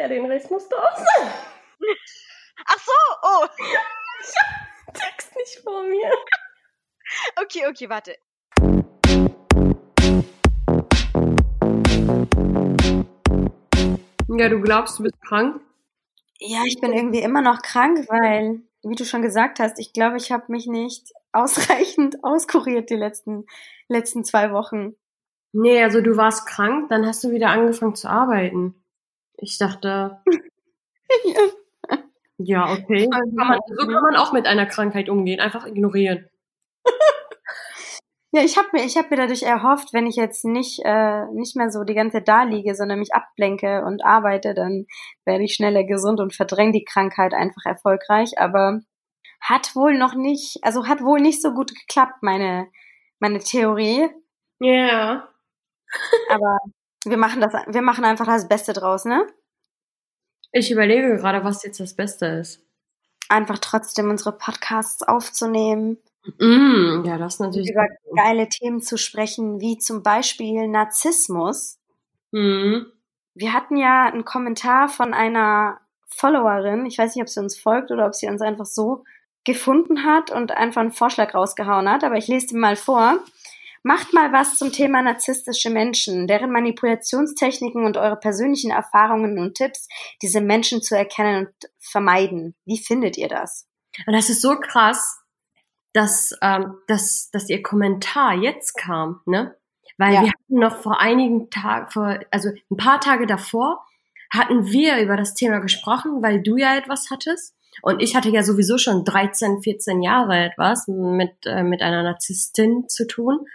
Ja, den Rest musst du auch sagen. Ach so, oh. Ich hab den Text nicht vor mir. Okay, okay, warte. Ja, du glaubst, du bist krank? Ja, ich bin irgendwie immer noch krank, weil, wie du schon gesagt hast, ich glaube, ich habe mich nicht ausreichend auskuriert die letzten, letzten zwei Wochen. Nee, also du warst krank, dann hast du wieder angefangen zu arbeiten. Ich dachte, ja. ja, okay. Also, Kann man, so kann man auch mit einer Krankheit umgehen, einfach ignorieren. Ja, ich habe mir, ich hab mir dadurch erhofft, wenn ich jetzt nicht, äh, nicht mehr so die ganze Zeit da liege, sondern mich ablenke und arbeite, dann werde ich schneller gesund und verdränge die Krankheit einfach erfolgreich. Aber hat wohl noch nicht, also hat wohl nicht so gut geklappt, meine, meine Theorie. Ja. Aber wir machen das, wir machen einfach das Beste draus, ne? Ich überlege gerade, was jetzt das Beste ist. Einfach trotzdem unsere Podcasts aufzunehmen, Mm, ja, das ist natürlich. über geile Themen zu sprechen, wie zum Beispiel Narzissmus. Mm. Wir hatten ja einen Kommentar von einer Followerin, ich weiß nicht, ob sie uns folgt oder ob sie uns einfach so gefunden hat und einfach einen Vorschlag rausgehauen hat, aber ich lese den mal vor. Macht mal was zum Thema narzisstische Menschen, deren Manipulationstechniken und eure persönlichen Erfahrungen und Tipps, diese Menschen zu erkennen und vermeiden. Wie findet ihr das? Und das ist so krass, dass, ähm, dass, dass ihr Kommentar jetzt kam, ne? Weil Ja. wir hatten noch vor einigen Tagen, vor, also ein paar Tage davor, hatten wir über das Thema gesprochen, weil du ja etwas hattest. Und ich hatte ja sowieso schon 13, 14 Jahre etwas mit, äh, mit einer Narzisstin zu tun.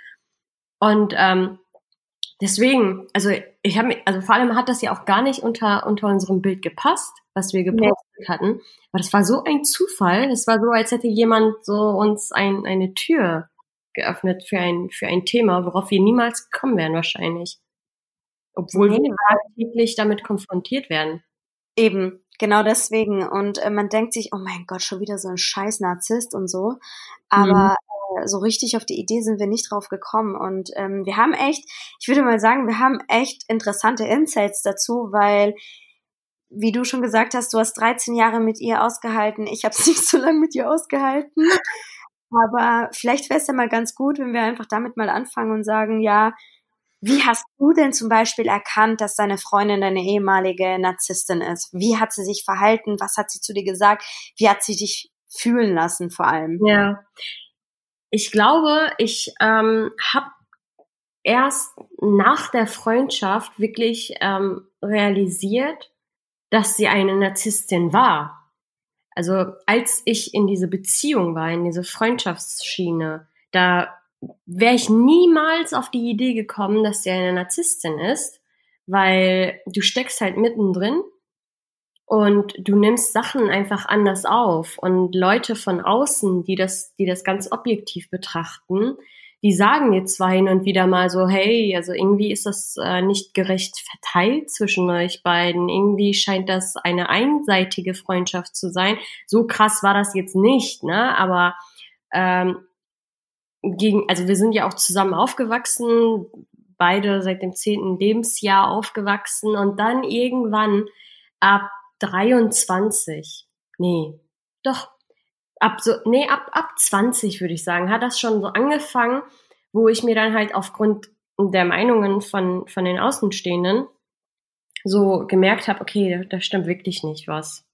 Und ähm, deswegen, also ich habe, also vor allem hat das ja auch gar nicht unter unter unserem Bild gepasst, was wir gepostet hatten. Aber das war so ein Zufall. Es war so, als hätte jemand so uns ein, eine Tür geöffnet für ein für ein Thema, worauf wir niemals kommen wären wahrscheinlich. Obwohl Nee, wir täglich damit konfrontiert werden. Eben, genau deswegen. Und äh, man denkt sich, oh mein Gott, schon wieder so ein scheiß Narzisst und so. Aber äh, so richtig auf die Idee sind wir nicht drauf gekommen. Und ähm, wir haben echt, ich würde mal sagen, wir haben echt interessante Insights dazu, weil, wie du schon gesagt hast, du hast 13 Jahre mit ihr ausgehalten. Ich habe es nicht so lange mit ihr ausgehalten. Aber vielleicht wäre es ja mal ganz gut, wenn wir einfach damit mal anfangen und sagen, ja, wie hast du denn zum Beispiel erkannt, dass deine Freundin deine ehemalige Narzisstin ist? Wie hat sie sich verhalten? Was hat sie zu dir gesagt? Wie hat sie dich fühlen lassen vor allem? Ja. Ich glaube, ich ähm, habe erst nach der Freundschaft wirklich ähm, realisiert, dass sie eine Narzisstin war. Also als ich in diese Beziehung war, in diese Freundschaftsschiene, da wäre ich niemals auf die Idee gekommen, dass sie eine Narzisstin ist, weil du steckst halt mittendrin und du nimmst Sachen einfach anders auf und Leute von außen, die das, die das ganz objektiv betrachten, die sagen dir zwar hin und wieder mal so, hey, also irgendwie ist das äh, nicht gerecht verteilt zwischen euch beiden, irgendwie scheint das eine einseitige Freundschaft zu sein. So krass war das jetzt nicht, ne? Aber ähm, gegen, also wir sind ja auch zusammen aufgewachsen, beide seit dem zehnten Lebensjahr aufgewachsen und dann irgendwann ab 23, nee, doch, ab so, nee, ab, ab 20 würde ich sagen, hat das schon so angefangen, wo ich mir dann halt aufgrund der Meinungen von, von den Außenstehenden so gemerkt habe, okay, da, stimmt wirklich nicht was.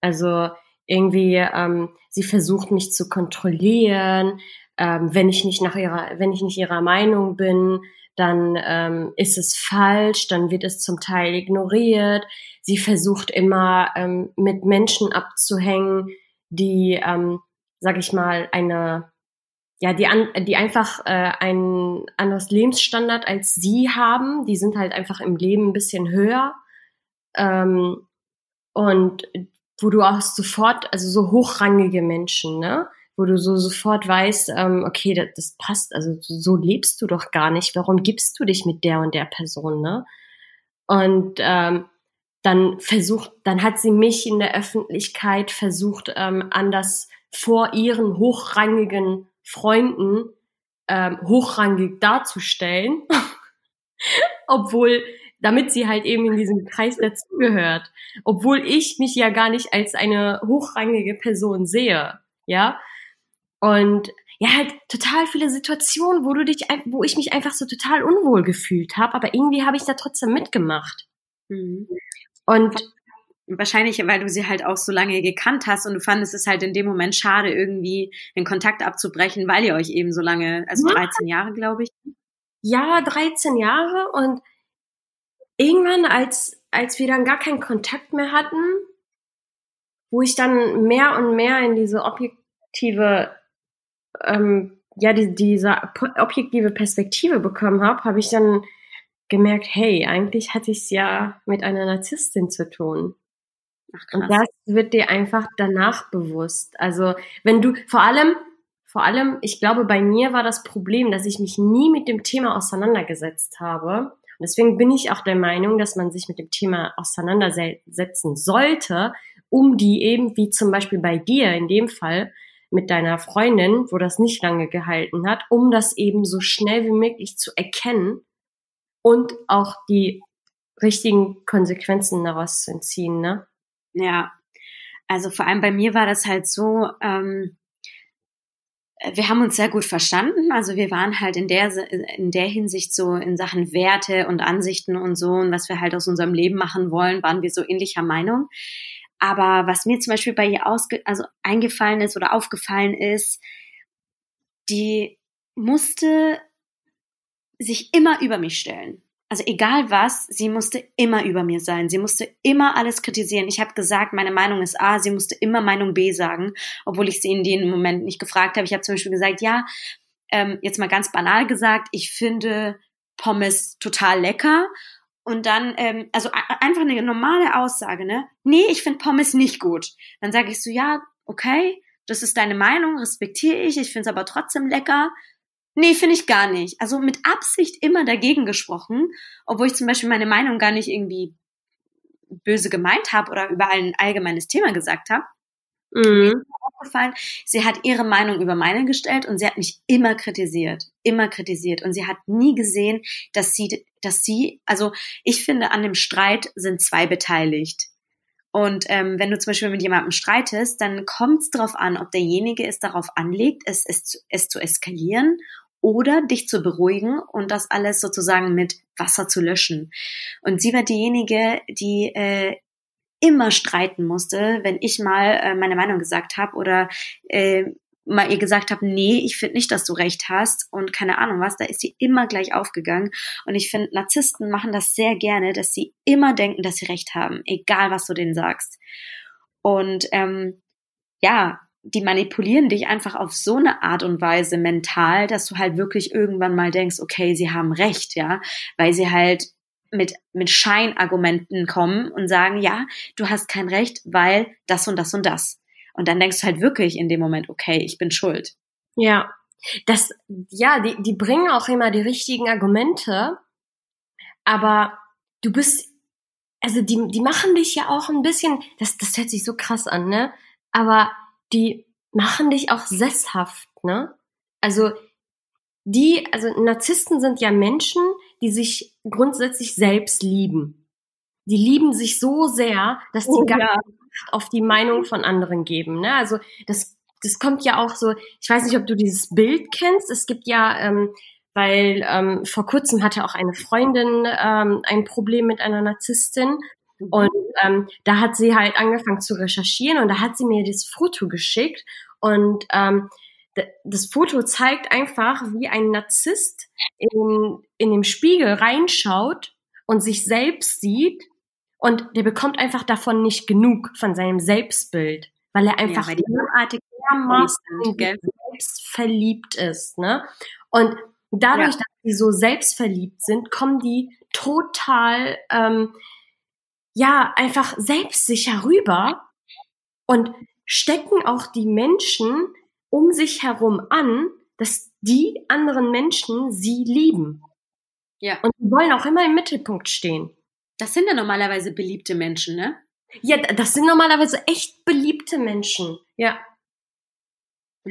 Also irgendwie, ähm, sie versucht mich zu kontrollieren, ähm, wenn ich nicht nach ihrer, wenn ich nicht ihrer Meinung bin, dann ähm, ist es falsch, dann wird es zum Teil ignoriert. Sie versucht immer ähm, mit Menschen abzuhängen, die, ähm, sag ich mal, eine, ja, die, an, die einfach äh, ein anderes Lebensstandard als sie haben. Die sind halt einfach im Leben ein bisschen höher. Ähm, und wo du auch sofort, also so hochrangige Menschen, ne? Wo du so sofort weißt, ähm, okay, das, das passt, also so lebst du doch gar nicht. Warum gibst du dich mit der und der Person, ne? Und ähm, dann versucht, dann hat sie mich in der Öffentlichkeit versucht, ähm, anders vor ihren hochrangigen Freunden ähm, hochrangig darzustellen, obwohl damit sie halt eben in diesem Kreis dazugehört. Obwohl ich mich ja gar nicht als eine hochrangige Person sehe, ja. Und ja, halt total viele Situationen, wo du dich, wo ich mich einfach so total unwohl gefühlt habe, aber irgendwie habe ich da trotzdem mitgemacht. Mhm. Und wahrscheinlich, weil du sie halt auch so lange gekannt hast und du fandest es halt in dem Moment schade, irgendwie den Kontakt abzubrechen, weil ihr euch eben so lange, also 13 Jahre, glaube ich. Ja, 13 Jahre und irgendwann, als, als wir dann gar keinen Kontakt mehr hatten, wo ich dann mehr und mehr in diese objektive, ähm, ja, die, diese objektive Perspektive bekommen habe, habe ich dann gemerkt, hey, eigentlich hatte ich es ja mit einer Narzisstin zu tun. Ach, und das wird dir einfach danach bewusst. Also wenn du vor allem, vor allem, ich glaube, bei mir war das Problem, dass ich mich nie mit dem Thema auseinandergesetzt habe. Und deswegen bin ich auch der Meinung, dass man sich mit dem Thema auseinandersetzen sollte, um die eben, wie zum Beispiel bei dir in dem Fall, mit deiner Freundin, wo das nicht lange gehalten hat, um das eben so schnell wie möglich zu erkennen und auch die richtigen Konsequenzen daraus zu entziehen, ne? Ja, also vor allem bei mir war das halt so, ähm, wir haben uns sehr gut verstanden. Also wir waren halt in der, in der Hinsicht so in Sachen Werte und Ansichten und so und was wir halt aus unserem Leben machen wollen, waren wir so ähnlicher Meinung. Aber was mir zum Beispiel bei ihr ausge also eingefallen ist oder aufgefallen ist, die musste sich immer über mich stellen also egal was, sie musste immer über mir sein. Sie musste immer alles kritisieren. Ich habe gesagt, meine Meinung ist A, sie musste immer Meinung B sagen, obwohl ich sie in dem Moment nicht gefragt habe. Ich habe zum Beispiel gesagt, ja, ähm, jetzt mal ganz banal gesagt, ich finde Pommes total lecker. Und dann, ähm, also einfach eine normale Aussage, ne? Nee, ich finde Pommes nicht gut. Dann sage ich so, ja, okay, das ist deine Meinung, respektiere ich, ich finde es aber trotzdem lecker. Nee, finde ich gar nicht. Also mit Absicht immer dagegen gesprochen, obwohl ich zum Beispiel meine Meinung gar nicht irgendwie böse gemeint habe oder über ein allgemeines Thema gesagt habe. Mhm. aufgefallen, sie hat ihre Meinung über meine gestellt und sie hat mich immer kritisiert, immer kritisiert und sie hat nie gesehen, dass sie, dass sie, also ich finde, an dem Streit sind zwei beteiligt. Und ähm, wenn du zum Beispiel mit jemandem streitest, dann kommt es darauf an, ob derjenige es darauf anlegt, es, es, es zu eskalieren oder dich zu beruhigen und das alles sozusagen mit Wasser zu löschen. Und sie war diejenige, die äh, immer streiten musste, wenn ich mal äh, meine Meinung gesagt habe oder äh, mal ihr gesagt habe, nee, ich finde nicht, dass du recht hast und keine Ahnung was, da ist sie immer gleich aufgegangen. Und ich finde, Narzissten machen das sehr gerne, dass sie immer denken, dass sie recht haben, egal was du denen sagst. Und ähm, ja, die manipulieren dich einfach auf so eine Art und Weise mental, dass du halt wirklich irgendwann mal denkst, okay, sie haben recht, ja, weil sie halt mit, mit Scheinargumenten kommen und sagen, ja, du hast kein Recht, weil das und das und das. Und dann denkst du halt wirklich in dem Moment, okay, ich bin schuld. Ja, das, ja, die, die bringen auch immer die richtigen Argumente, aber du bist, also die, die machen dich ja auch ein bisschen, das, das hört sich so krass an, ne? Aber die machen dich auch sesshaft, ne? Also die, also Narzissten sind ja Menschen, die sich grundsätzlich selbst lieben. Die lieben sich so sehr, dass die oh, gar ja. nicht auf die Meinung von anderen geben. Ne? Also das, das kommt ja auch so, ich weiß nicht, ob du dieses Bild kennst. Es gibt ja, ähm, weil ähm, vor kurzem hatte auch eine Freundin ähm, ein Problem mit einer Narzisstin Mhm. Und ähm, da hat sie halt angefangen zu recherchieren und da hat sie mir das Foto geschickt und ähm, das Foto zeigt einfach, wie ein Narzisst in, in dem Spiegel reinschaut und sich selbst sieht und der bekommt einfach davon nicht genug von seinem Selbstbild, weil er einfach ja, derartig selbst verliebt ist, ne? Und dadurch, ja. dass sie so selbstverliebt sind, kommen die total ähm, ja einfach selbstsicher rüber und stecken auch die Menschen um sich herum an, dass die anderen Menschen sie lieben. Ja. Und sie wollen auch immer im Mittelpunkt stehen. Das sind ja normalerweise beliebte Menschen, ne? Ja, das sind normalerweise echt beliebte Menschen. Ja.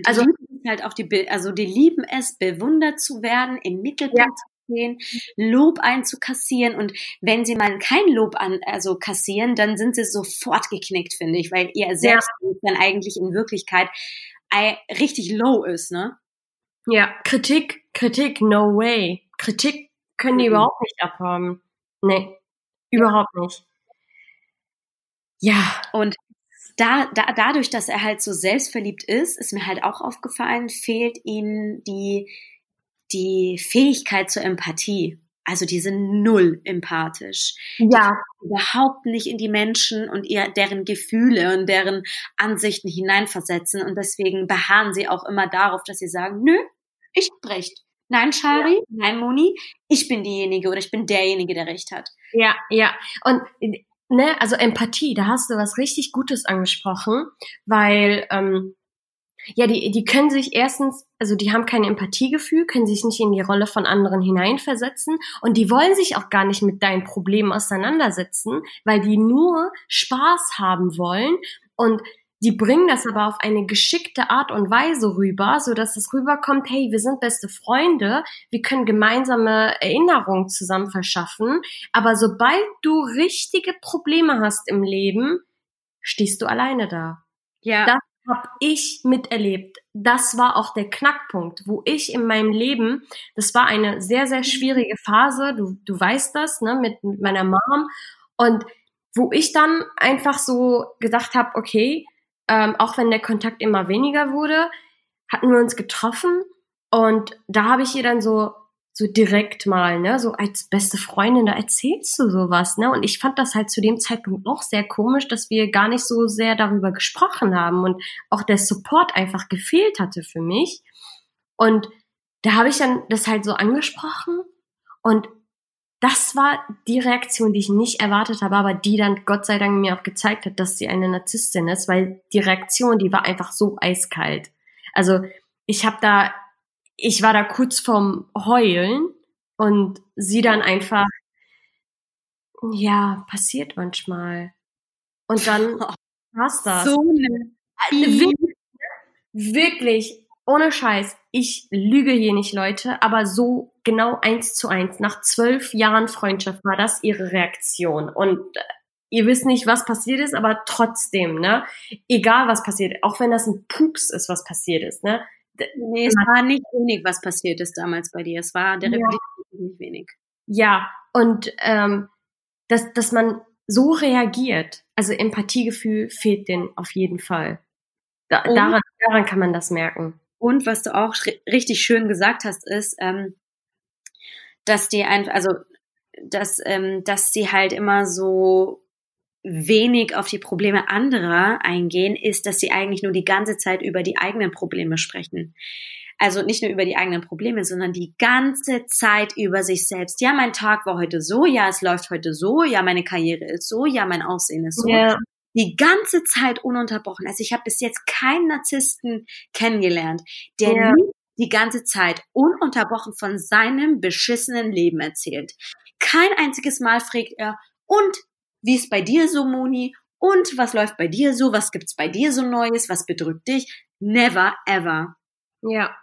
Also halt auch die, also die lieben es, bewundert zu werden, im Mittelpunkt ja. zu stehen, Lob einzukassieren und wenn sie mal kein Lob an, also kassieren, dann sind sie sofort geknickt, finde ich, weil ihr Selbstbild ja. dann eigentlich in Wirklichkeit richtig low ist, ne? Ja, Kritik, Kritik, no way. Kritik können die mhm. überhaupt nicht abhaben. Nee, überhaupt nicht. Ja. Und da, da, dadurch, dass er halt so selbstverliebt ist, ist mir halt auch aufgefallen, fehlt ihm die, die Fähigkeit zur Empathie. Also die sind null empathisch. Ja. überhaupt nicht in die Menschen und ihr, deren Gefühle und deren Ansichten hineinversetzen. Und deswegen beharren sie auch immer darauf, dass sie sagen, nö, ich hab recht. Nein, Shari, ja. nein, Moni, ich bin diejenige oder ich bin derjenige, der recht hat. Ja, ja. Und ne, also Empathie, da hast du was richtig Gutes angesprochen, weil ähm, ja, die, die können sich erstens, also die haben kein Empathiegefühl, können sich nicht in die Rolle von anderen hineinversetzen und die wollen sich auch gar nicht mit deinen Problemen auseinandersetzen, weil die nur Spaß haben wollen und die bringen das aber auf eine geschickte Art und Weise rüber, so dass es rüberkommt, hey, wir sind beste Freunde, wir können gemeinsame Erinnerungen zusammen verschaffen, aber sobald du richtige Probleme hast im Leben, stehst du alleine da. Ja. Das habe ich miterlebt. Das war auch der Knackpunkt, wo ich in meinem Leben, das war eine sehr, sehr schwierige Phase, du, du weißt das, ne, mit, mit meiner Mom und wo ich dann einfach so gedacht habe, okay, ähm, auch wenn der Kontakt immer weniger wurde, hatten wir uns getroffen und da habe ich ihr dann so so direkt mal, ne, so als beste Freundin, da erzählst du sowas, ne? Und ich fand das halt zu dem Zeitpunkt auch sehr komisch, dass wir gar nicht so sehr darüber gesprochen haben und auch der Support einfach gefehlt hatte für mich. Und da habe ich dann das halt so angesprochen und das war die Reaktion, die ich nicht erwartet habe, aber die dann Gott sei Dank mir auch gezeigt hat, dass sie eine Narzisstin ist, weil die Reaktion, die war einfach so eiskalt. Also ich habe da, ich war da kurz vorm Heulen und sie dann einfach, ja, passiert manchmal. Und dann war's das. So eine wirklich, wirklich, ohne Scheiß, ich lüge hier nicht, Leute, aber so genau eins zu eins. Nach zwölf Jahren Freundschaft war das ihre Reaktion. Und äh, ihr wisst nicht, was passiert ist, aber trotzdem, ne? Egal was passiert, auch wenn das ein Pups ist, was passiert ist, ne? Nee, es war nicht wenig, was passiert ist damals bei dir. Es war der ja. nicht wenig. Ja, und ähm, dass, dass man so reagiert, also Empathiegefühl fehlt denen auf jeden Fall. Da, daran, daran kann man das merken. Und was du auch richtig schön gesagt hast, ist, ähm, dass die einfach, also dass, ähm, dass sie halt immer so wenig auf die Probleme anderer eingehen, ist, dass sie eigentlich nur die ganze Zeit über die eigenen Probleme sprechen. Also nicht nur über die eigenen Probleme, sondern die ganze Zeit über sich selbst. Ja, mein Tag war heute so, ja, es läuft heute so, ja, meine Karriere ist so, ja, mein Aussehen ist so. Yeah die ganze Zeit ununterbrochen. Also ich habe bis jetzt keinen Narzissten kennengelernt, der nie die ganze Zeit ununterbrochen von seinem beschissenen Leben erzählt. Kein einziges Mal fragt er, und wie ist bei dir so, Moni? Und was läuft bei dir so? Was gibt's bei dir so Neues? Was bedrückt dich? Never ever. Ja.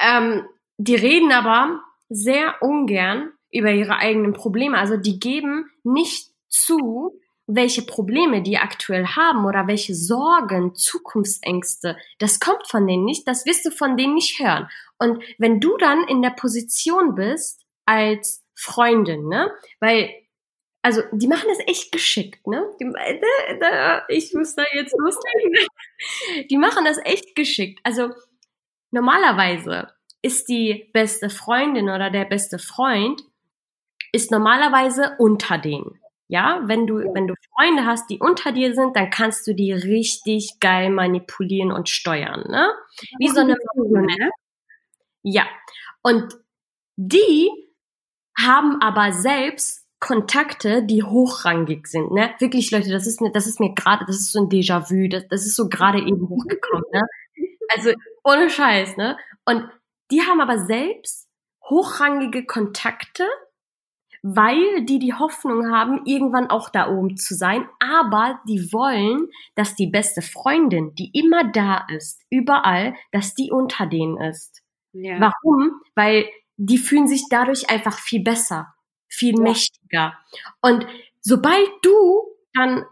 Ähm, die reden aber sehr ungern über ihre eigenen Probleme. Also die geben nicht zu, welche Probleme die aktuell haben oder welche Sorgen, Zukunftsängste, das kommt von denen nicht, das wirst du von denen nicht hören. Und wenn du dann in der Position bist als Freundin, ne, weil also die machen das echt geschickt, ne? Die, da, da, ich muss da jetzt loslegen. Die machen das echt geschickt. Also normalerweise ist die beste Freundin oder der beste Freund ist normalerweise unter denen. Ja, wenn du, wenn du Freunde hast, die unter dir sind, dann kannst du die richtig geil manipulieren und steuern, ne? Wie so eine Marionette. Ja. Und die haben aber selbst Kontakte, die hochrangig sind, ne? Wirklich, Leute, das ist, das ist mir gerade, das ist so ein Déjà-vu, das, das ist so gerade eben hochgekommen, ne? Also, ohne Scheiß, ne? Und die haben aber selbst hochrangige Kontakte weil die die Hoffnung haben, irgendwann auch da oben zu sein, aber die wollen, dass die beste Freundin, die immer da ist, überall, dass die unter denen ist. Ja. Warum? Weil die fühlen sich dadurch einfach viel besser, viel ja. mächtiger. Und sobald du dann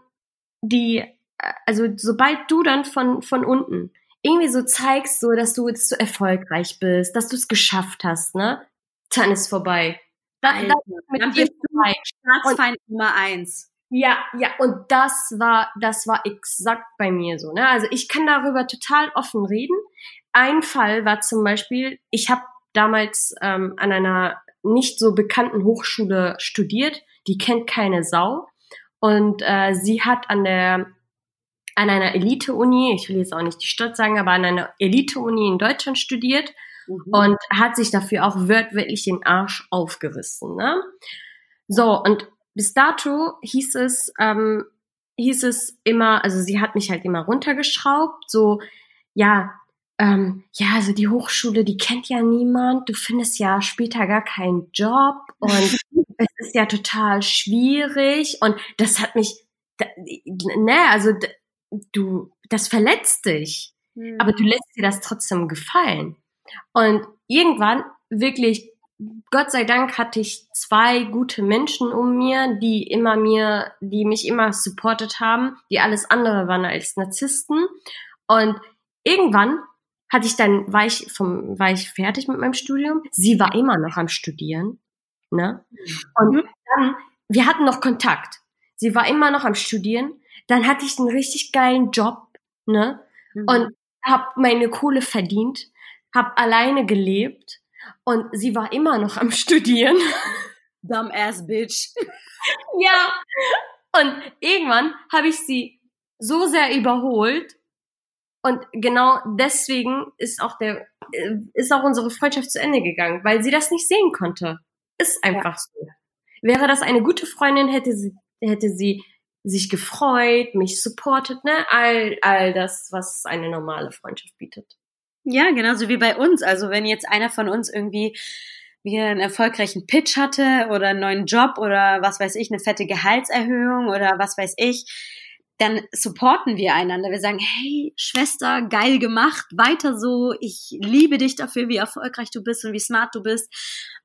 die, äh, also sobald du dann von, von unten irgendwie so zeigst, so, dass du, dass du erfolgreich bist, dass du es geschafft hast, ne? Dann ist vorbei. Dann, dann, mit dann bist du Staatsfeind Nummer eins. Ja, ja, und das war, das war exakt bei mir so, ne? Also ich kann darüber total offen reden. Ein Fall war zum Beispiel, ich habe damals ähm, an einer nicht so bekannten Hochschule studiert, die kennt keine Sau. Und äh, sie hat an der an einer Elite-Uni, ich will jetzt auch nicht die Stadt sagen, aber an einer Elite-Uni in Deutschland studiert mhm. und hat sich dafür auch wörtlich den Arsch aufgerissen. Ne? So, und bis dato hieß es, ähm, hieß es immer, also sie hat mich halt immer runtergeschraubt, so, ja, ähm, ja, also die Hochschule, die kennt ja niemand, du findest ja später gar keinen Job und es ist ja total schwierig und das hat mich, ne, also du, das verletzt dich, mhm. aber du lässt dir das trotzdem gefallen. Und irgendwann wirklich, Gott sei Dank hatte ich zwei gute Menschen um mir, die immer mir, die mich immer supportet haben, die alles andere waren als Narzissten. Und irgendwann hatte ich dann, war ich vom, war ich fertig mit meinem Studium. Sie war immer noch am Studieren, ne? Und mhm. dann, wir hatten noch Kontakt. Sie war immer noch am Studieren dann hatte ich einen richtig geilen Job, ne? Mhm. Und habe meine Kohle verdient, habe alleine gelebt und sie war immer noch am Studieren. Dumbass Bitch. ja. Und irgendwann habe ich sie so sehr überholt und genau deswegen ist auch der äh, ist auch unsere Freundschaft zu Ende gegangen, weil sie das nicht sehen konnte. Ist einfach ja. so. Wäre das eine gute Freundin, hätte sie hätte sie sich gefreut, mich supportet, ne? All, all das, was eine normale Freundschaft bietet. Ja, genauso wie bei uns. Also wenn jetzt einer von uns irgendwie wieder einen erfolgreichen Pitch hatte oder einen neuen Job oder was weiß ich, eine fette Gehaltserhöhung oder was weiß ich, dann supporten wir einander. Wir sagen, hey, Schwester, geil gemacht, weiter so, ich liebe dich dafür, wie erfolgreich du bist und wie smart du bist.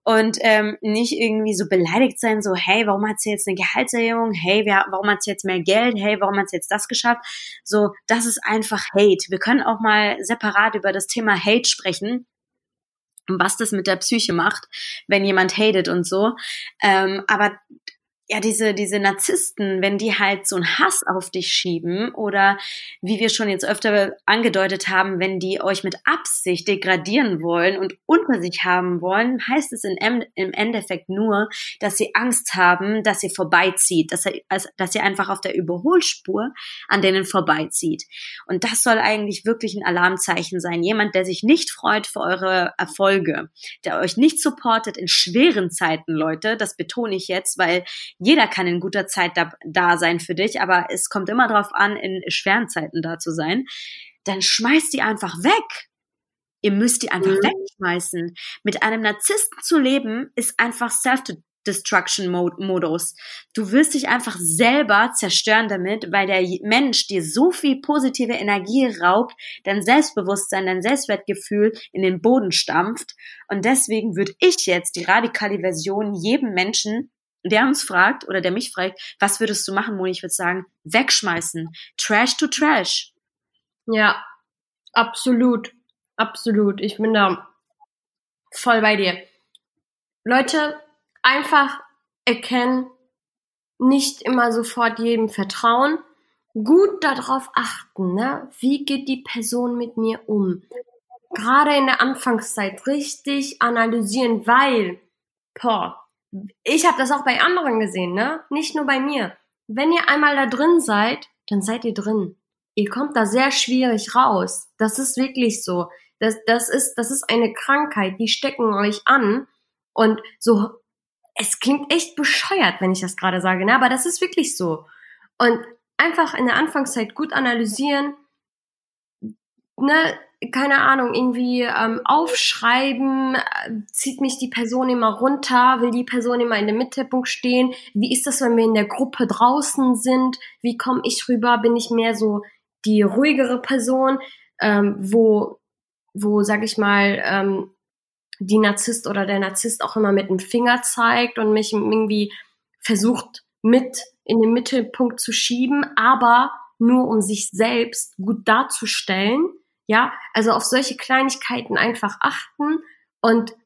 Und ähm, nicht irgendwie so beleidigt sein, so, hey, warum hat sie jetzt eine Gehaltserhöhung? Hey, wer, warum hat sie jetzt mehr Geld? Hey, warum hat sie jetzt das geschafft? So, das ist einfach Hate. Wir können auch mal separat über das Thema Hate sprechen was das mit der Psyche macht, wenn jemand hatet und so. Ähm, aber ja, diese, diese Narzissten, wenn die halt so einen Hass auf dich schieben oder wie wir schon jetzt öfter angedeutet haben, wenn die euch mit Absicht degradieren wollen und unter sich haben wollen, heißt es in, im Endeffekt nur, dass sie Angst haben, dass ihr vorbeizieht, dass, er, dass ihr einfach auf der Überholspur an denen vorbeizieht. Und das soll eigentlich wirklich ein Alarmzeichen sein. Jemand, der sich nicht freut für eure Erfolge, der euch nicht supportet in schweren Zeiten, Leute, das betone ich jetzt, weil jeder kann in guter Zeit da, da sein für dich, aber es kommt immer darauf an, in schweren Zeiten da zu sein, dann schmeißt die einfach weg. Ihr müsst die einfach mhm. wegschmeißen. Mit einem Narzissten zu leben, ist einfach Self-Destruction-Modus. Du wirst dich einfach selber zerstören damit, weil der Mensch dir so viel positive Energie raubt, dein Selbstbewusstsein, dein Selbstwertgefühl in den Boden stampft. Und deswegen würde ich jetzt die radikale Version jedem Menschen der uns fragt oder der mich fragt, was würdest du machen, Moni? Ich würde sagen, wegschmeißen. Trash to Trash. Ja, absolut. Absolut. Ich bin da voll bei dir. Leute, einfach erkennen, nicht immer sofort jedem vertrauen, gut darauf achten, ne? Wie geht die Person mit mir um? Gerade in der Anfangszeit richtig analysieren, weil, boah, ich habe das auch bei anderen gesehen, ne? Nicht nur bei mir. Wenn ihr einmal da drin seid, dann seid ihr drin. Ihr kommt da sehr schwierig raus. Das ist wirklich so. Das, das ist, das ist eine Krankheit, die stecken euch an und so, es klingt echt bescheuert, wenn ich das gerade sage, ne? aber das ist wirklich so. Und einfach in der Anfangszeit gut analysieren, ne, keine Ahnung, irgendwie ähm, aufschreiben, äh, zieht mich die Person immer runter, will die Person immer in der Mittelpunkt stehen, wie ist das, wenn wir in der Gruppe draußen sind, wie komme ich rüber, bin ich mehr so die ruhigere Person, ähm, wo, wo, sag ich mal, ähm, die Narzisst oder der Narzisst auch immer mit dem Finger zeigt und mich irgendwie versucht mit in den Mittelpunkt zu schieben, aber nur um sich selbst gut darzustellen. Ja, also auf solche Kleinigkeiten einfach achten und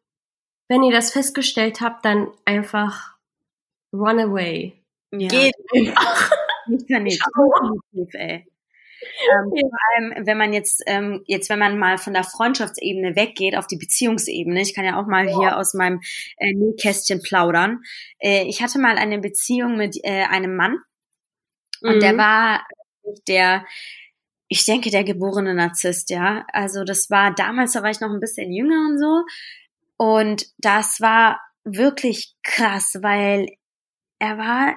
wenn ihr das festgestellt habt, dann einfach run away. Ja. Geht einfach. Nicht ja nicht. Definitiv, ey. Ähm, Ja. Vor allem, wenn man jetzt, ähm, jetzt, wenn man mal von der Freundschaftsebene weggeht auf die Beziehungsebene, ich kann ja auch mal hier aus meinem äh, Nähkästchen plaudern. Äh, ich hatte mal eine Beziehung mit äh, einem Mann und der Mhm. war der, ich denke, der geborene Narzisst, ja. Also das war damals, da war ich noch ein bisschen jünger und so. Und das war wirklich krass, weil er war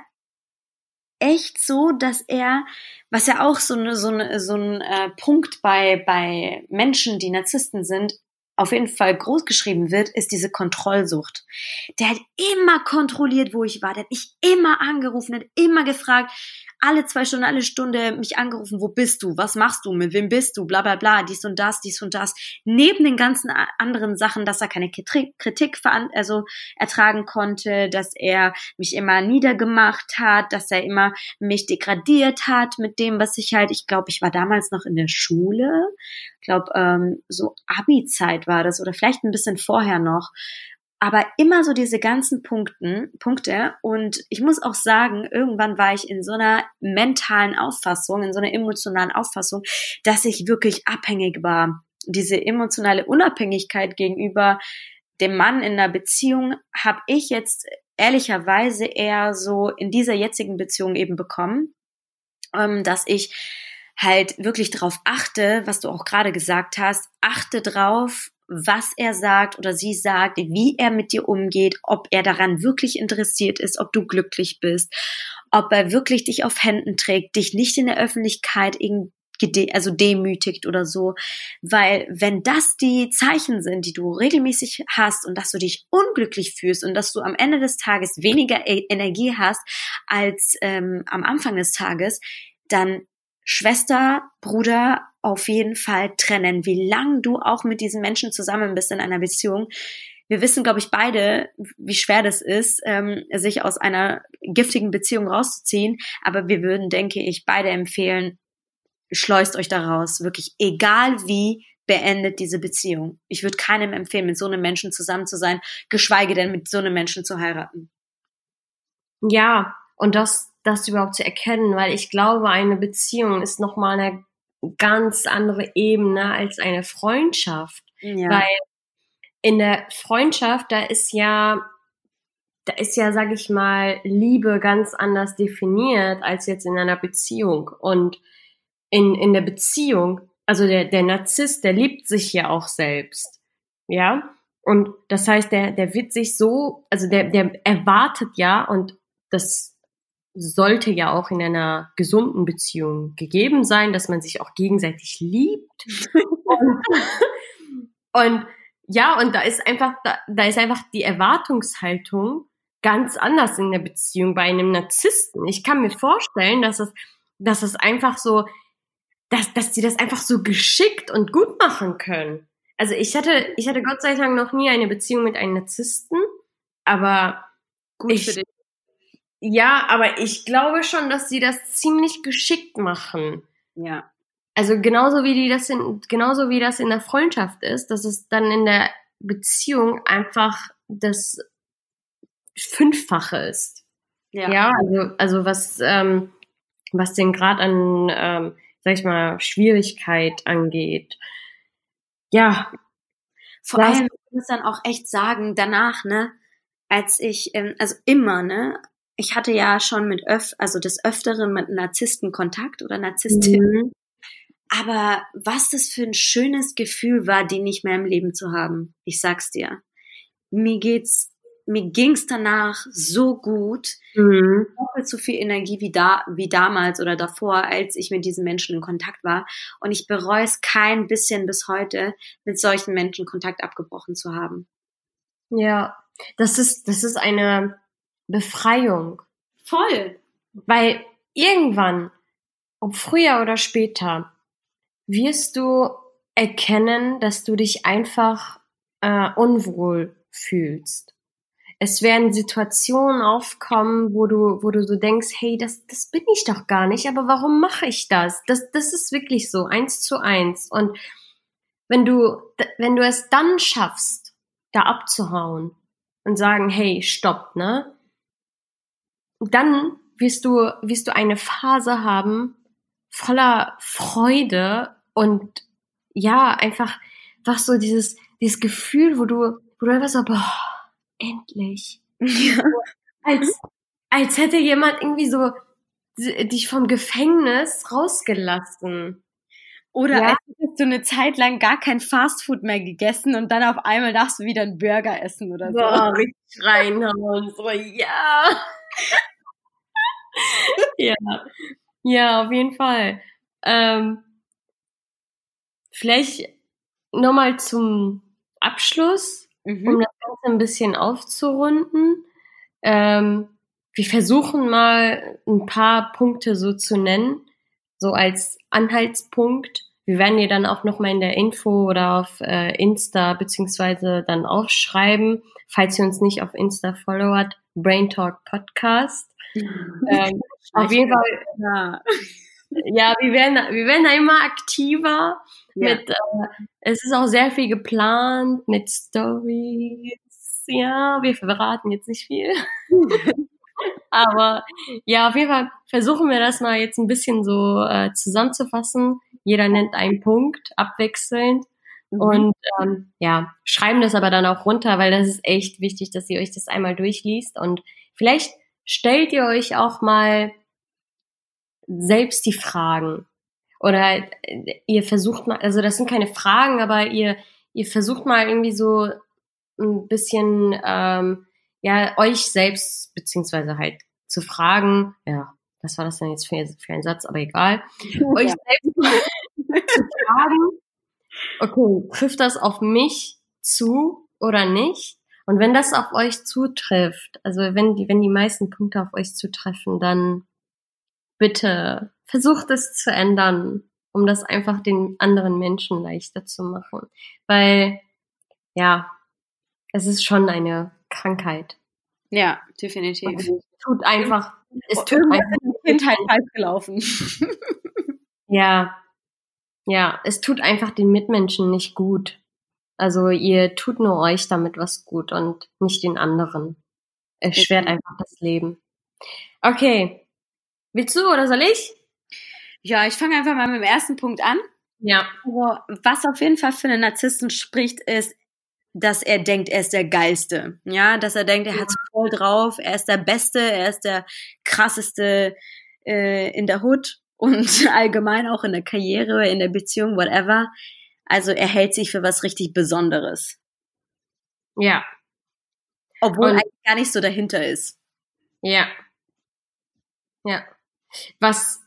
echt so, dass er, was ja auch so eine, so eine, so ein äh, Punkt bei, bei Menschen, die Narzissten sind, auf jeden Fall groß geschrieben wird, ist diese Kontrollsucht. Der hat immer kontrolliert, wo ich war. Der hat mich immer angerufen, hat immer gefragt, alle zwei Stunden, alle Stunde mich angerufen, wo bist du, was machst du, mit wem bist du, bla bla bla, dies und das, dies und das. Neben den ganzen anderen Sachen, dass er keine Kritik, also ertragen konnte, dass er mich immer niedergemacht hat, dass er immer mich degradiert hat mit dem, was ich halt, ich glaube, ich war damals noch in der Schule, ich glaube, ähm, so Abi-Zeit war das oder vielleicht ein bisschen vorher noch. Aber immer so diese ganzen Punkten, Punkte. Und ich muss auch sagen, irgendwann war ich in so einer mentalen Auffassung, in so einer emotionalen Auffassung, dass ich wirklich abhängig war. Diese emotionale Unabhängigkeit gegenüber dem Mann in einer Beziehung habe ich jetzt ehrlicherweise eher so in dieser jetzigen Beziehung eben bekommen, ähm, dass ich halt wirklich drauf achte, was du auch gerade gesagt hast, achte drauf, was er sagt oder sie sagt, wie er mit dir umgeht, ob er daran wirklich interessiert ist, ob du glücklich bist, ob er wirklich dich auf Händen trägt, dich nicht in der Öffentlichkeit irgendwie also demütigt oder so, weil wenn das die Zeichen sind, die du regelmäßig hast und dass du dich unglücklich fühlst und dass du am Ende des Tages weniger E- Energie hast als ähm, am Anfang des Tages, dann Schwester, Bruder auf jeden Fall trennen, wie lang du auch mit diesen Menschen zusammen bist in einer Beziehung. Wir wissen, glaube ich, beide, wie schwer das ist, ähm, sich aus einer giftigen Beziehung rauszuziehen. Aber wir würden, denke ich, beide empfehlen, schleust euch da raus. Wirklich, egal wie, beendet diese Beziehung. Ich würde keinem empfehlen, mit so einem Menschen zusammen zu sein, geschweige denn mit so einem Menschen zu heiraten. Ja, und das, das überhaupt zu erkennen, weil ich glaube, eine Beziehung ist nochmal eine ganz andere Ebene als eine Freundschaft. Ja. Weil in der Freundschaft, da ist ja, da ist ja, sag ich mal, Liebe ganz anders definiert als jetzt in einer Beziehung. Und in, in der Beziehung, also der, der Narzisst, der liebt sich ja auch selbst. Ja. Und das heißt, der, der wird sich so, also der, der erwartet ja, und das sollte ja auch in einer gesunden Beziehung gegeben sein, dass man sich auch gegenseitig liebt. und, und ja, und da ist einfach, da, da ist einfach die Erwartungshaltung ganz anders in der Beziehung bei einem Narzissten. Ich kann mir vorstellen, dass es, dass es einfach so, dass, dass die das einfach so geschickt und gut machen können. Also ich hatte, ich hatte Gott sei Dank noch nie eine Beziehung mit einem Narzissten, aber Gut ich- für dich. Ja, aber ich glaube schon, dass sie das ziemlich geschickt machen. Ja. Also genauso wie die das in, genauso wie das in der Freundschaft ist, dass es dann in der Beziehung einfach das Fünffache ist. Ja. Ja, also, also was, ähm, was den Grad an, ähm, sag ich mal, Schwierigkeit angeht. Ja, Vor allem, ich muss dann auch echt sagen, danach, ne, als ich, ähm, also immer, ne, ich hatte ja schon mit öf, also des Öfteren mit Narzissten Kontakt oder Narzisstin. Mhm. Aber was das für ein schönes Gefühl war, die nicht mehr im Leben zu haben. Ich sag's dir. Mir geht's, mir ging's danach so gut, Mhm. doppelt so viel Energie wie da, wie damals oder davor, als ich mit diesen Menschen in Kontakt war. Und ich bereue es kein bisschen bis heute, mit solchen Menschen Kontakt abgebrochen zu haben. Ja, das ist, das ist eine Befreiung. Voll. Weil irgendwann, ob früher oder später, wirst du erkennen, dass du dich einfach äh, unwohl fühlst. Es werden Situationen aufkommen, wo du, wo du so denkst, hey, das, das bin ich doch gar nicht, aber warum mache ich das? Das, das ist wirklich so, eins zu eins. Und wenn du, wenn du es dann schaffst, da abzuhauen und sagen, hey, stopp, ne? Dann wirst du, wirst du eine Phase haben voller Freude und ja, einfach, was so dieses, dieses Gefühl, wo du, wo du einfach so, boah, endlich. Ja. Als, als hätte jemand irgendwie so dich vom Gefängnis rausgelassen. Oder ja. als hättest du eine Zeit lang gar kein Fastfood mehr gegessen und dann auf einmal darfst du wieder einen Burger essen oder so. So, richtig reinhauen. So, ja. ja. Ja, auf jeden Fall. Ähm, vielleicht nochmal zum Abschluss, mhm. um das Ganze ein bisschen aufzurunden. Ähm, wir versuchen mal ein paar Punkte so zu nennen, so als Anhaltspunkt. Wir werden dir dann auch nochmal in der Info oder auf äh, Insta beziehungsweise dann aufschreiben, falls ihr uns nicht auf Insta followert, Brain Talk Podcast. ähm, auf jeden Fall. Ja. ja, wir werden, wir werden da immer aktiver. Ja. Mit, äh, es ist auch sehr viel geplant mit Stories. Ja, wir verraten jetzt nicht viel. Aber ja, auf jeden Fall versuchen wir das mal jetzt ein bisschen so äh, zusammenzufassen. Jeder nennt einen Punkt, abwechselnd. Mhm. Und ähm, ja, schreiben das aber dann auch runter, weil das ist echt wichtig, dass ihr euch das einmal durchliest. Und vielleicht stellt ihr euch auch mal selbst die Fragen. Oder äh, ihr versucht mal, also das sind keine Fragen, aber ihr, ihr versucht mal irgendwie so ein bisschen, ähm, ja, euch selbst, beziehungsweise halt zu fragen, ja, was war das denn jetzt für, für ein Satz, aber egal, euch selbst zu fragen, okay, trifft das auf mich zu oder nicht? Und wenn das auf euch zutrifft, also wenn die, wenn die meisten Punkte auf euch zutreffen, dann bitte versucht es zu ändern, um das einfach den anderen Menschen leichter zu machen. Weil, ja, es ist schon eine Krankheit. Ja, definitiv. Und es tut einfach, es tut einfach. Kindheit falsch gelaufen. ja, ja, es tut einfach den Mitmenschen nicht gut. Also ihr tut nur euch damit was gut und nicht den anderen. Es schwert einfach das Leben. Okay. Willst du oder soll ich? Ja, ich fange einfach mal mit dem ersten Punkt an. Ja. Also, was auf jeden Fall für einen Narzissten spricht, ist, dass er denkt, er ist der Geilste. Ja, dass er denkt, er ja. hat's voll drauf, er ist der Beste, er ist der krasseste äh, in der Hood und allgemein auch in der Karriere, in der Beziehung, whatever. Also er hält sich für was richtig Besonderes. Ja. Obwohl und, eigentlich gar nicht so dahinter ist. Ja. Ja. Was,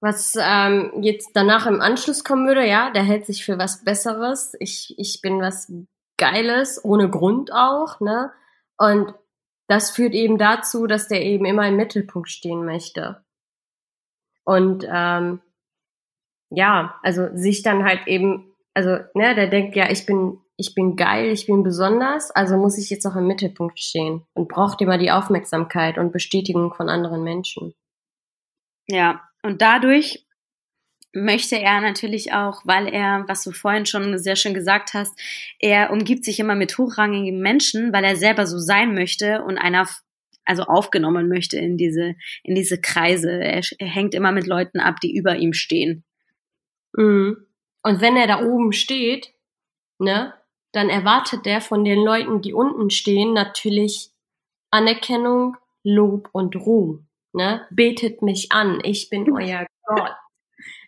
was ähm, jetzt danach im Anschluss kommen würde, ja, der hält sich für was Besseres. Ich, ich bin was Geiles, ohne Grund auch, ne? Und das führt eben dazu, dass der eben immer im Mittelpunkt stehen möchte. Und ähm, ja, also sich dann halt eben, also, ne, der denkt, ja, ich bin, ich bin geil, ich bin besonders, also muss ich jetzt auch im Mittelpunkt stehen und braucht immer die Aufmerksamkeit und Bestätigung von anderen Menschen. Ja, und dadurch möchte er natürlich auch, weil er, was du vorhin schon sehr schön gesagt hast, er umgibt sich immer mit hochrangigen Menschen, weil er selber so sein möchte und einer also aufgenommen möchte in diese in diese Kreise. Er, er hängt immer mit Leuten ab, die über ihm stehen. Mhm. Und wenn er da oben steht, ne, dann erwartet er von den Leuten, die unten stehen, natürlich Anerkennung, Lob und Ruhm. Ne? Betet mich an, ich bin euer Gott.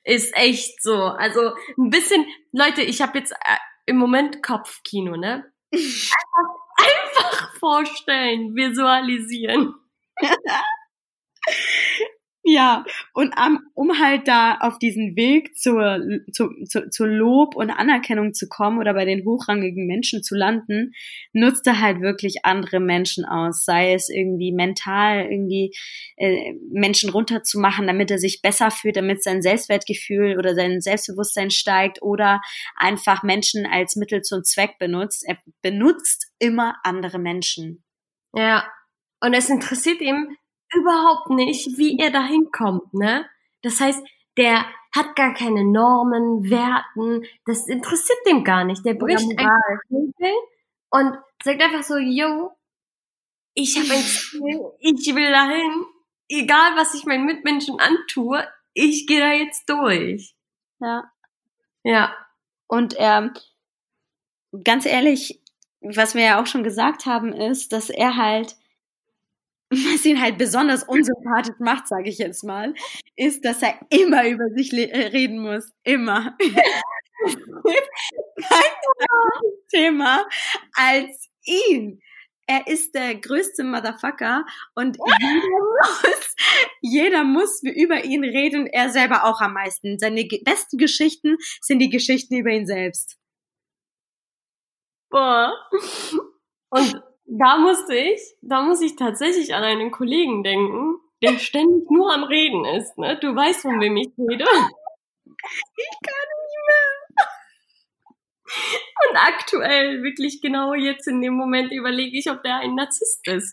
Ist echt so. Also ein bisschen, Leute, ich habe jetzt äh, im Moment Kopfkino, ne? Einfach, einfach vorstellen, visualisieren. Ja, und um, halt da auf diesen Weg zur, zu, zu, zur Lob und Anerkennung zu kommen oder bei den hochrangigen Menschen zu landen, nutzt er halt wirklich andere Menschen aus, sei es irgendwie mental irgendwie äh, Menschen runterzumachen, damit er sich besser fühlt, damit sein Selbstwertgefühl oder sein Selbstbewusstsein steigt oder einfach Menschen als Mittel zum Zweck benutzt. Er benutzt immer andere Menschen. Ja, und es interessiert ihn überhaupt nicht, wie er dahin kommt, ne? Das heißt, der hat gar keine Normen, Werten, das interessiert dem gar nicht. Der bricht einfach Regeln und sagt einfach so, yo, ich habe ein Ziel, ich will dahin, egal was ich meinen Mitmenschen antue, ich gehe da jetzt durch. Ja. Ja. Und ähm, ganz ehrlich, was wir ja auch schon gesagt haben, ist, dass er halt was ihn halt besonders unsympathisch macht, sage ich jetzt mal, ist, dass er immer über sich äh, reden muss. Immer. Kein Thema als ihn. Er ist der größte Motherfucker und jeder muss, jeder muss über ihn reden, er selber auch am meisten. Seine besten Geschichten sind die Geschichten über ihn selbst. Boah. Und da musste ich, da muss ich tatsächlich an einen Kollegen denken, der ständig nur am Reden ist. Ne? Du weißt, von wem ich rede. Ich kann nicht mehr. Und aktuell, wirklich genau jetzt in dem Moment überlege ich, ob der ein Narzisst ist.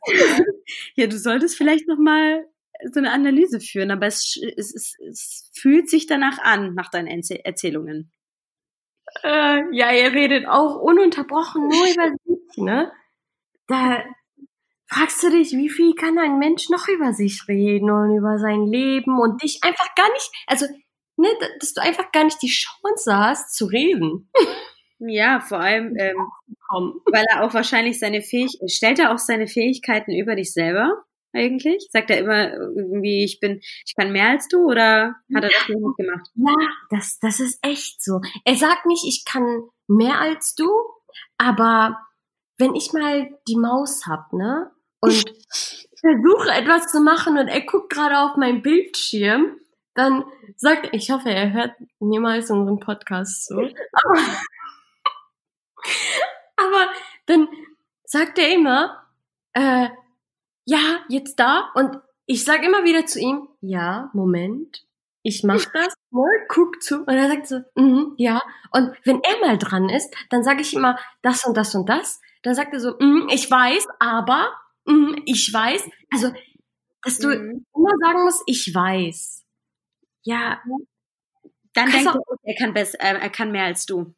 Ja, du solltest vielleicht noch mal so eine Analyse führen, aber es, es, es, es fühlt sich danach an, nach deinen Erzählungen. Äh, ja, er redet auch ununterbrochen nur über sich, ne? Da fragst du dich, wie viel kann ein Mensch noch über sich reden und über sein Leben und dich einfach gar nicht, also, ne, dass du einfach gar nicht die Chance hast zu reden. Ja, vor allem, ähm, weil er auch wahrscheinlich seine Fähigkeiten, stellt er auch seine Fähigkeiten über dich selber eigentlich? Sagt er immer irgendwie, ich bin, ich kann mehr als du oder hat er das nicht gemacht? Ja, das, das ist echt so. Er sagt nicht, ich kann mehr als du, aber wenn ich mal die Maus hab, ne? Und versuche etwas zu machen und er guckt gerade auf meinen Bildschirm, dann sagt er, ich hoffe, er hört niemals unseren Podcast so. Aber, aber dann sagt er immer, äh, ja, jetzt da. Und ich sag immer wieder zu ihm, ja, Moment, ich mach das, ne, guck zu. Und er sagt so, mm, ja. Und wenn er mal dran ist, dann sage ich immer das und das und das. Dann sagt er so, mm, ich weiß, aber, mm, ich weiß. Also, dass du mhm. immer sagen musst, ich weiß. Ja. Dann denkt er, er kann besser, äh, er kann mehr als du.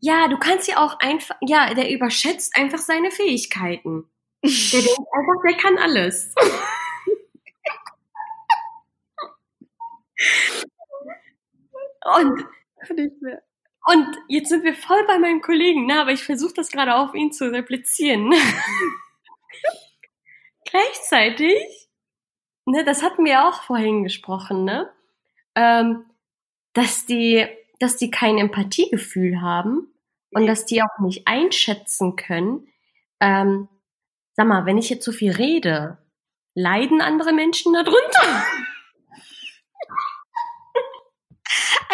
Ja, du kannst ja auch einfach, ja, der überschätzt einfach seine Fähigkeiten. Der denkt einfach, der kann alles. Und nicht mehr. Und jetzt sind wir voll bei meinen Kollegen, ne? aber ich versuche das gerade auf ihn zu replizieren. Gleichzeitig, ne, das hatten wir auch vorhin gesprochen, ne? Ähm, dass die, dass die kein Empathiegefühl haben und dass die auch nicht einschätzen können. Ähm, sag mal, wenn ich jetzt so viel rede, leiden andere Menschen darunter?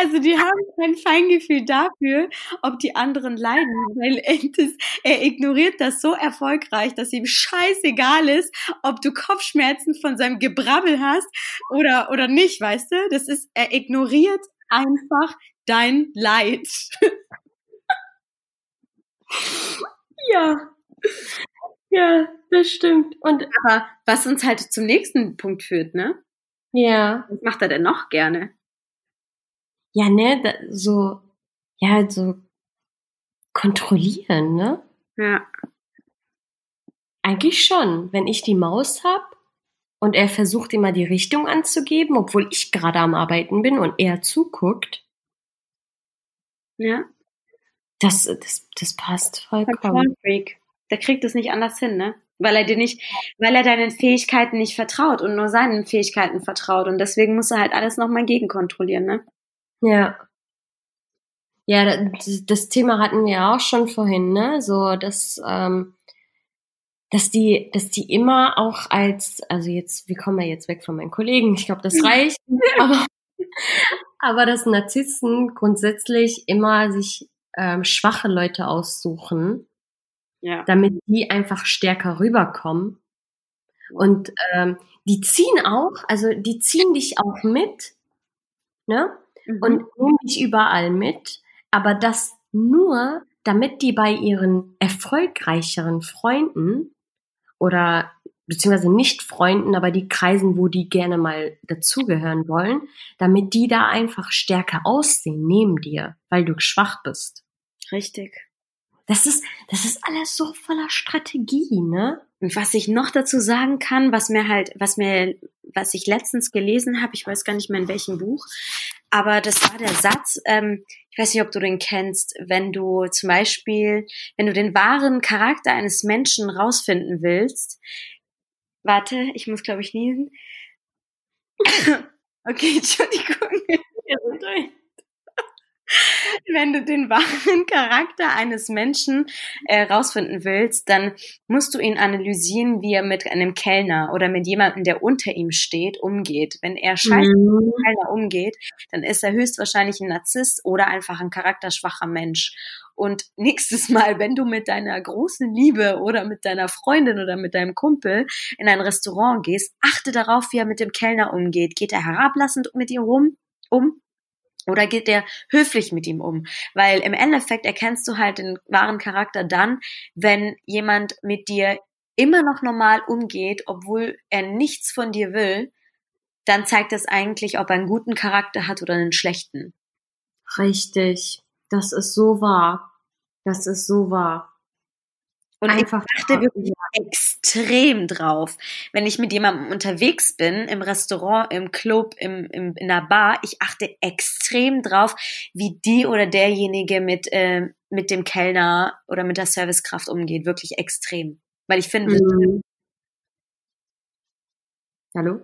Also die haben kein Feingefühl dafür, ob die anderen leiden, weil das, er ignoriert das so erfolgreich, dass ihm scheißegal ist, ob du Kopfschmerzen von seinem Gebrabbel hast oder, oder nicht, weißt du? Das ist, er ignoriert einfach dein Leid. ja. Ja, das stimmt. Und aber was uns halt zum nächsten Punkt führt, ne? Ja. Was macht er denn noch gerne? Ja, ne, da, so, ja, so kontrollieren, ne? Ja. Eigentlich schon. Wenn ich die Maus hab und er versucht immer die Richtung anzugeben, obwohl ich gerade am Arbeiten bin und er zuguckt. Ja. Das, das, das passt vollkommen. Freak. Der kriegt es nicht anders hin, ne? Weil er dir nicht, weil er deinen Fähigkeiten nicht vertraut und nur seinen Fähigkeiten vertraut. Und deswegen muss er halt alles nochmal gegenkontrollieren, ne? Ja. Ja, das, Thema hatten wir auch schon vorhin, ne? So, dass, ähm, dass die, dass die immer auch als, also jetzt, wir kommen ja jetzt weg von meinen Kollegen, ich glaube, das reicht, aber, aber dass Narzissten grundsätzlich immer sich ähm, schwache Leute aussuchen, Ja. damit die einfach stärker rüberkommen. Und ähm, die ziehen auch, also die ziehen dich auch mit, ne? Mhm. Und nehmen dich überall mit, aber das nur, damit die bei ihren erfolgreicheren Freunden oder beziehungsweise nicht Freunden, aber die Kreisen, wo die gerne mal dazugehören wollen, damit die da einfach stärker aussehen neben dir, weil du schwach bist. Richtig. Das ist, das ist alles so voller Strategie, ne? Und was ich noch dazu sagen kann, was mir halt, was mir, was ich letztens gelesen habe, ich weiß gar nicht mehr in welchem Buch, aber das war der Satz, ähm, ich weiß nicht, ob du den kennst, wenn du zum Beispiel, wenn du den wahren Charakter eines Menschen rausfinden willst, warte, ich muss glaube ich niesen. okay, Entschuldigung. Wenn du den wahren Charakter eines Menschen äh, rausfinden willst, dann musst du ihn analysieren, wie er mit einem Kellner oder mit jemandem, der unter ihm steht, umgeht. Wenn er scheiße mit Mhm. einem Kellner umgeht, dann ist er höchstwahrscheinlich ein Narzisst oder einfach ein charakterschwacher Mensch. Und nächstes Mal, wenn du mit deiner großen Liebe oder mit deiner Freundin oder mit deinem Kumpel in ein Restaurant gehst, achte darauf, wie er mit dem Kellner umgeht. Geht er herablassend mit ihm rum, um? Oder geht er höflich mit ihm um? Weil im Endeffekt erkennst du halt den wahren Charakter dann, wenn jemand mit dir immer noch normal umgeht, obwohl er nichts von dir will, dann zeigt das eigentlich, ob er einen guten Charakter hat oder einen schlechten. Richtig. Das ist so wahr. Das ist so wahr. Und Einfach ich achte wirklich extrem drauf. Wenn ich mit jemandem unterwegs bin, im Restaurant, im Club, im, im, in der Bar, ich achte extrem drauf, wie die oder derjenige mit, äh, mit dem Kellner oder mit der Servicekraft umgeht. Wirklich extrem. Weil ich finde, Mhm. Hallo?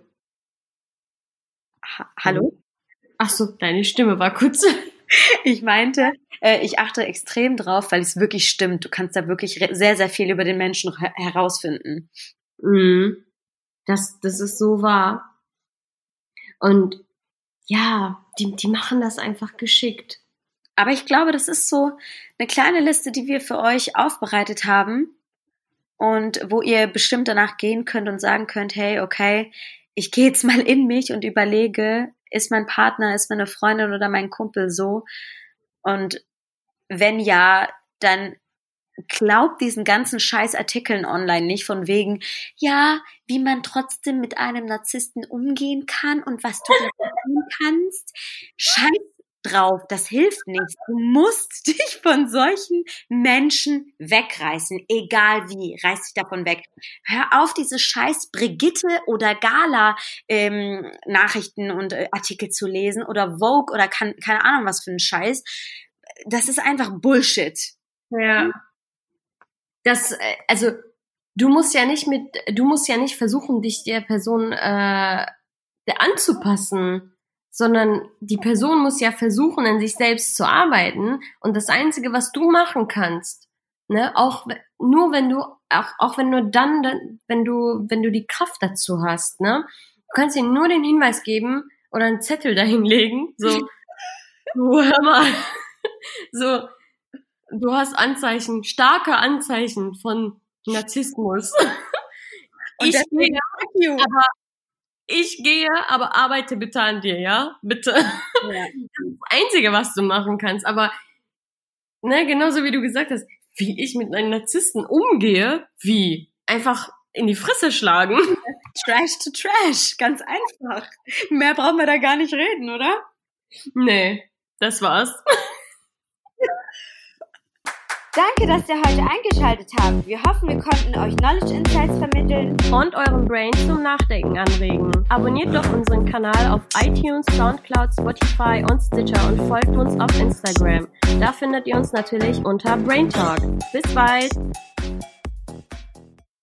ha hallo? Ach so, deine Stimme war kurz. Ich meinte, äh, ich achte extrem drauf, weil es wirklich stimmt. Du kannst da wirklich sehr, sehr viel über den Menschen her herausfinden. Mhm. Das, das ist so wahr. Und ja, die, die machen das einfach geschickt. Aber ich glaube, das ist so eine kleine Liste, die wir für euch aufbereitet haben und wo ihr bestimmt danach gehen könnt und sagen könnt, hey, okay, ich gehe jetzt mal in mich und überlege, ist mein Partner, ist meine Freundin oder mein Kumpel so? Und wenn ja, dann glaubt diesen ganzen Scheißartikeln online nicht von wegen, ja, wie man trotzdem mit einem Narzissten umgehen kann und was du tun kannst. Scheiß drauf, das hilft nichts. Du musst dich von solchen Menschen wegreißen, egal wie, reiß dich davon weg. Hör auf, diese scheiß Brigitte oder Gala ähm, Nachrichten und äh, Artikel zu lesen oder Vogue oder kann, keine Ahnung was für ein Scheiß. Das ist einfach Bullshit. Ja. Das, äh, also, du musst ja nicht mit, du musst ja nicht versuchen, dich der Person äh, anzupassen, sondern die Person muss ja versuchen, an sich selbst zu arbeiten. Und das Einzige, was du machen kannst, ne, auch nur wenn du, auch, auch wenn nur dann, dann, wenn du, wenn du die Kraft dazu hast, ne, du kannst ihm nur den Hinweis geben oder einen Zettel dahinlegen, so, du hör mal, so, du hast Anzeichen, starke Anzeichen von Narzissmus. Und ich deswegen- aber ich gehe, aber arbeite bitte an dir, ja? Bitte. Ja. Das Einzige, was du machen kannst. Aber, ne, genauso wie du gesagt hast, wie ich mit einem Narzissten umgehe, wie? Einfach in die Fresse schlagen. Trash to Trash, ganz einfach. Mehr brauchen wir da gar nicht reden, oder? Nee, das war's. Danke, dass ihr heute eingeschaltet habt. Wir hoffen, wir konnten euch Knowledge Insights vermitteln. und euren Brain zum Nachdenken anregen. Abonniert doch unseren Kanal auf iTunes, Soundcloud, Spotify und Stitcher und folgt uns auf Instagram. Da findet ihr uns natürlich unter Brain Talk. Bis bald!